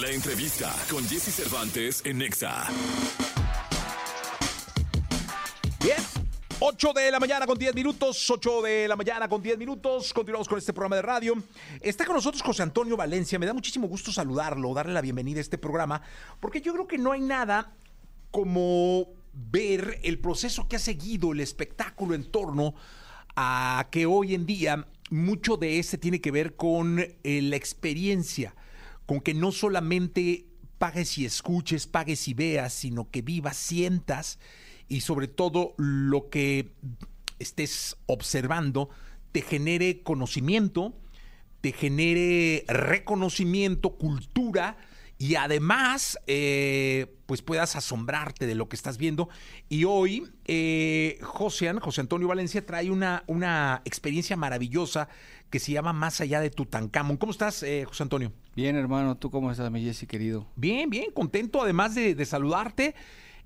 La entrevista con Jesse Cervantes en Nexa. Bien. 8 de la mañana con 10 minutos, 8 de la mañana con 10 minutos. Continuamos con este programa de radio. Está con nosotros José Antonio Valencia. Me da muchísimo gusto saludarlo, darle la bienvenida a este programa, porque yo creo que no hay nada como ver el proceso que ha seguido el espectáculo en torno a que hoy en día mucho de ese tiene que ver con eh, la experiencia, con que no solamente pagues y escuches, pagues y veas, sino que vivas, sientas y sobre todo lo que estés observando te genere conocimiento, te genere reconocimiento, cultura y además eh, pues puedas asombrarte de lo que estás viendo. Y hoy eh, José, José Antonio Valencia trae una, una experiencia maravillosa que se llama Más allá de Tutankamón. ¿Cómo estás, eh, José Antonio? Bien, hermano, ¿tú cómo estás, mi Jesse, querido? Bien, bien, contento además de, de saludarte.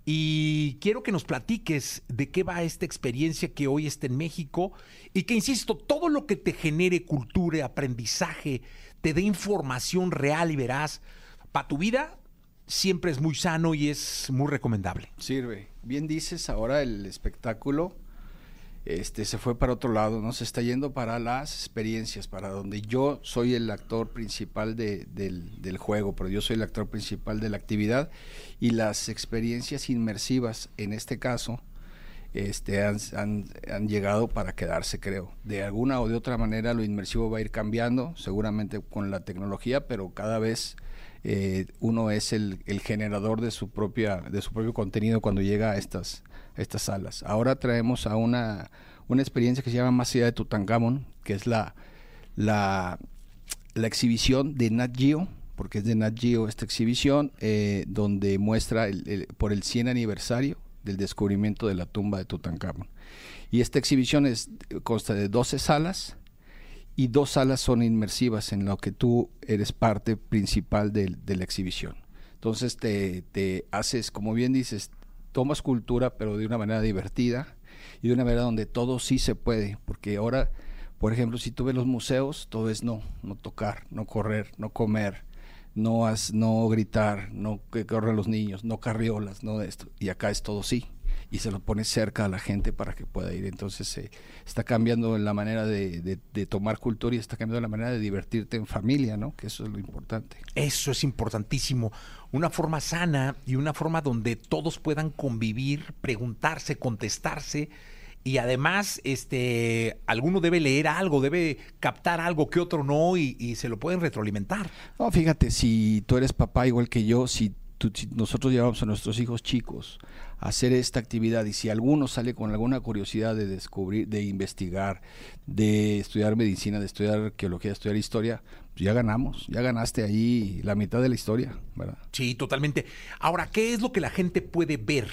Y quiero que nos platiques de qué va esta experiencia que hoy está en México y que, insisto, todo lo que te genere cultura, aprendizaje, te dé información real y veraz para tu vida, siempre es muy sano y es muy recomendable. Sirve. Bien dices, ahora el espectáculo este, se fue para otro lado, ¿no? Se está yendo para las experiencias, para donde yo soy el actor principal de, del, juego, pero yo soy el actor principal de la actividad y las experiencias inmersivas, en este caso, este, han, han, llegado para quedarse, creo. De alguna o de otra manera lo inmersivo va a ir cambiando, seguramente con la tecnología, pero cada vez eh, uno es el, generador de su, propia, de su propio contenido cuando llega a estas, estas salas. Ahora traemos a una, una experiencia que se llama Más allá de Tutankamón, que es la, la, exhibición de Nat Geo, porque es de Nat Geo esta exhibición, eh, donde muestra por el 100 aniversario del descubrimiento de la tumba de Tutankamón. Y esta exhibición es, consta de 12 salas y dos salas son inmersivas en lo que tú eres parte principal de, la exhibición. Entonces te, te, haces, como bien dices, tomas cultura, pero de una manera divertida y de una manera donde todo sí se puede, porque ahora, por ejemplo, si tú ves los museos, todo es no, no tocar, no correr, no comer, no, has, no gritar, no que corran los niños, no carriolas, no esto, y acá es todo sí y se lo pone cerca a la gente para que pueda ir. Entonces se eh, está cambiando la manera de, de, de, tomar cultura y está cambiando la manera de divertirte en familia, ¿no? Que eso es lo importante. Eso es importantísimo. Una forma sana y una forma donde todos puedan convivir, preguntarse, contestarse. Y además, este, alguno debe leer algo, debe captar algo que otro no, y, y se lo pueden retroalimentar. No, fíjate, si tú eres papá igual que yo, si Tú, nosotros llevamos a nuestros hijos chicos a hacer esta actividad y si alguno sale con alguna curiosidad de descubrir, de investigar, de estudiar medicina, de estudiar arqueología, de estudiar historia, pues ya ganamos, ya ganaste ahí la mitad de la historia, ¿verdad? Sí, totalmente. Ahora, ¿qué es lo que la gente puede ver?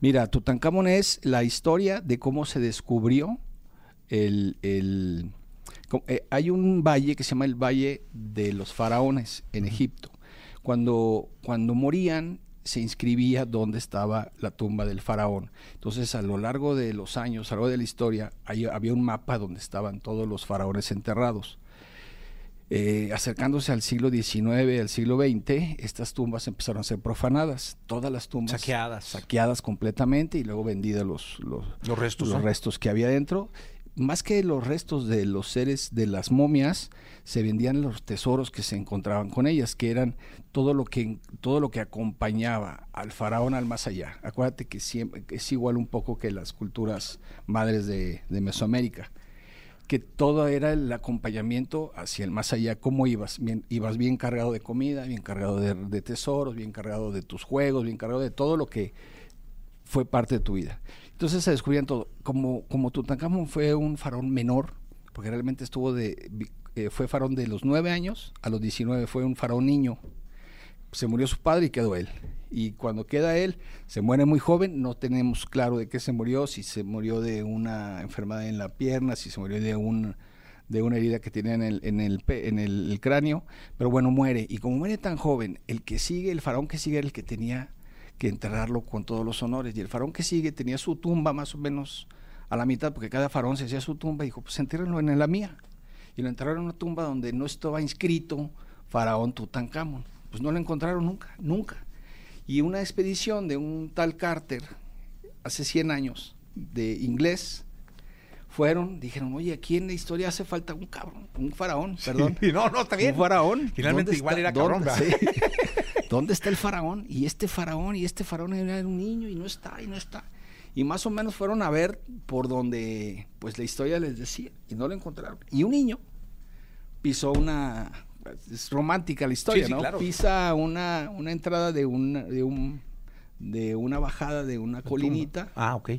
Mira, Tutankamón es la historia de cómo se descubrió el, el eh, hay un valle que se llama el Valle de los Faraones en Egipto cuando, cuando morían se inscribía dónde estaba la tumba del faraón. Entonces, a lo largo de los años, a lo largo de la historia, había un mapa donde estaban todos los faraones enterrados. Eh, acercándose al siglo XIX, al siglo XX, estas tumbas empezaron a ser profanadas. Todas las tumbas saqueadas, saqueadas completamente y luego vendidas los, los, los restos, los restos que había dentro más que los restos de los seres de las momias, se vendían los tesoros que se encontraban con ellas, que eran todo lo que todo lo que acompañaba al faraón al más allá. Acuérdate que siempre, es igual un poco que las culturas madres de, Mesoamérica, que todo era el acompañamiento hacia el más allá. ¿Cómo ibas? Bien, ibas bien cargado de comida, bien cargado de tesoros, bien cargado de tus juegos, bien cargado de todo lo que fue parte de tu vida. Entonces se descubrían todo. Como, como Tutankamón fue un faraón menor, porque realmente estuvo de, eh, fue faraón de los 9 años a los 19, fue un faraón niño. Se murió su padre y quedó él. Y cuando queda él, se muere muy joven, no tenemos claro de qué se murió, si se murió de una enfermedad en la pierna, si se murió de un de una herida que tenía en el, en el, en el, cráneo, pero bueno, muere. Y como muere tan joven, el que sigue, el faraón que sigue era el que tenía que enterrarlo con todos los honores. Y el faraón que sigue tenía su tumba más o menos a la mitad, porque cada faraón se hacía su tumba y dijo, pues entérrenlo en la mía. Y lo enterraron en una tumba donde no estaba inscrito faraón Tutankamón. pues no lo encontraron nunca, nunca. Y una expedición de un tal Carter, hace 100 años, de inglés, fueron, dijeron, oye, aquí en la historia hace falta un cabrón, un faraón, perdón. Sí, no, no, está bien. Un faraón. Finalmente ¿Dónde igual está- era cabrón, ¿dónde, sí. ¿Dónde está el faraón? Y este faraón, y este faraón era un niño y no está, y no está. Y más o menos fueron a ver por donde pues la historia les decía y no lo encontraron. Y un niño pisó una es romántica la historia, sí, ¿no? claro. Pisa una, una entrada de una de un de una bajada de una colinita Ah, ok.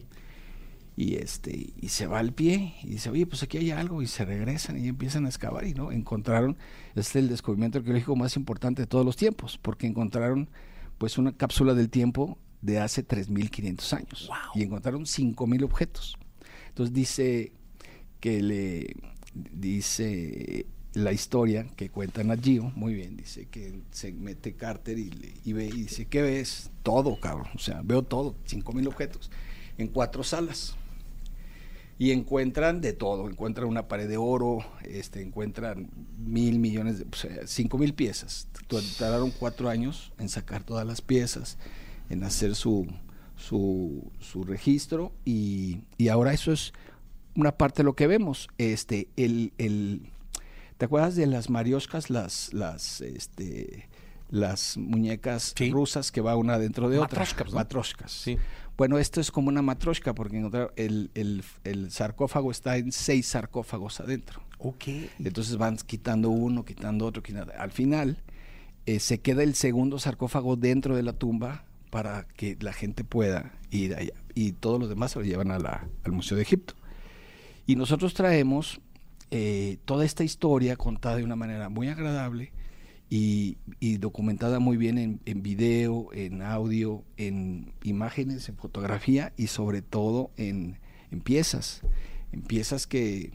Y este y se va al pie y dice oye pues aquí hay algo y se regresan y empiezan a excavar y no encontraron este es el descubrimiento arqueológico más importante de todos los tiempos porque encontraron pues una cápsula del tiempo de hace 3500 años Wow. y encontraron 5000 objetos entonces dice que le dice la historia que cuenta Nat Geo, muy bien, dice que se mete Carter y, le- y ve y dice, ¿qué ves? Todo, cabrón, o sea, veo todo, 5000 objetos en cuatro salas y encuentran de todo, encuentran una pared de oro, este, encuentran mil millones, de, o sea, cinco mil piezas. Tardaron cuatro años en sacar todas las piezas, en hacer su, su, su registro y, y ahora eso es una parte de lo que vemos. Este, el, el, ¿Te acuerdas de las marioscas, las, las, este, las muñecas Sí. rusas que va una dentro de otra? Matroscas, ¿no? Matroscas. Sí. Bueno, esto es como una matroshka porque el, el, el sarcófago está en seis sarcófagos adentro. Ok. Entonces van quitando uno, quitando otro, quitando. Al final eh, se queda el segundo sarcófago dentro de la tumba para que la gente pueda ir allá. Y todos los demás se lo llevan a la- al Museo de Egipto. Y nosotros traemos eh, toda esta historia contada de una manera muy agradable y, documentada muy bien en, video, en audio, en imágenes, en fotografía y sobre todo en, en piezas, en piezas que,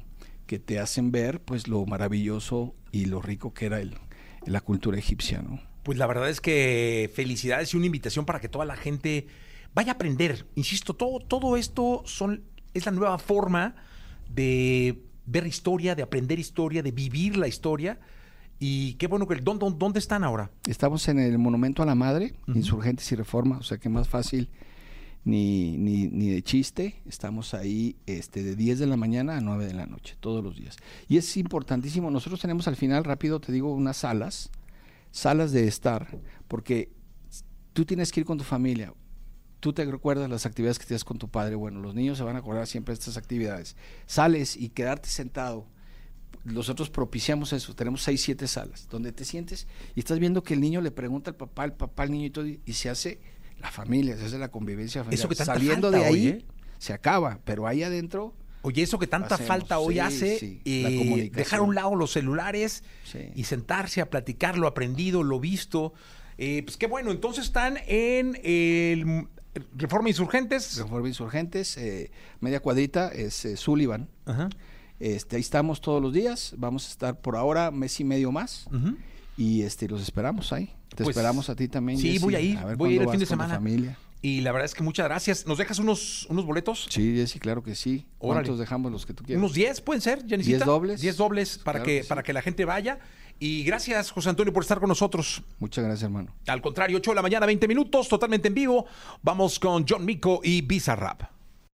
que te hacen ver pues lo maravilloso y lo rico que era el, la cultura egipcia, ¿no? Pues la verdad es que felicidades y una invitación para que toda la gente vaya a aprender. Insisto, todo, todo esto son, es la nueva forma de ver historia, de aprender historia, de vivir la historia. Y qué bueno que... ¿Dónde, dónde están ahora? Estamos en el Monumento a la Madre. Insurgentes y Reforma, o sea que más fácil ni, ni, ni de chiste. Estamos ahí este, de 10 de la mañana a 9 de la noche, todos los días. Y es importantísimo, nosotros tenemos al final, rápido te digo, unas salas, salas de estar, porque tú tienes que ir con tu familia. Tú te recuerdas las actividades que tienes con tu padre. Bueno, los niños se van a acordar siempre de estas actividades. Sales y quedarte sentado nosotros propiciamos eso, tenemos seis, siete salas, donde te sientes y estás viendo que el niño le pregunta al papá, el papá al niño y todo, y se hace la familia, se hace la convivencia familiar. Eso que tanta Saliendo falta de ahí, hoy, ¿eh? se acaba, pero ahí adentro, Oye, eso que tanta Hacemos, falta hoy sí, hace, sí, eh, dejar a un lado los celulares Sí. y sentarse a platicar lo aprendido, lo visto. Eh, pues qué bueno, entonces están en el Reforma Insurgentes. Reforma Insurgentes, eh, media cuadrita, es eh, Sullivan. Ajá. Este, ahí estamos todos los días, vamos a estar por ahora mes y medio más. Y este los esperamos ahí. Te Pues, esperamos a ti también. sí, Jessy, voy a ir, ver voy a ir el fin de semana. familia. Y la verdad es que muchas gracias. ¿Nos dejas unos, unos boletos? Sí, Jessy, claro que sí. Órale. ¿Cuántos dejamos los que tú quieras? Unos 10 pueden ser, Janisita. 10 dobles. 10 dobles para, Claro que, que sí. para que la gente vaya. Y gracias, José Antonio, por estar con nosotros. Muchas gracias, hermano. Al contrario, 8 de la mañana, 20 minutos, totalmente en vivo. Vamos con John Mico y Bizarrap.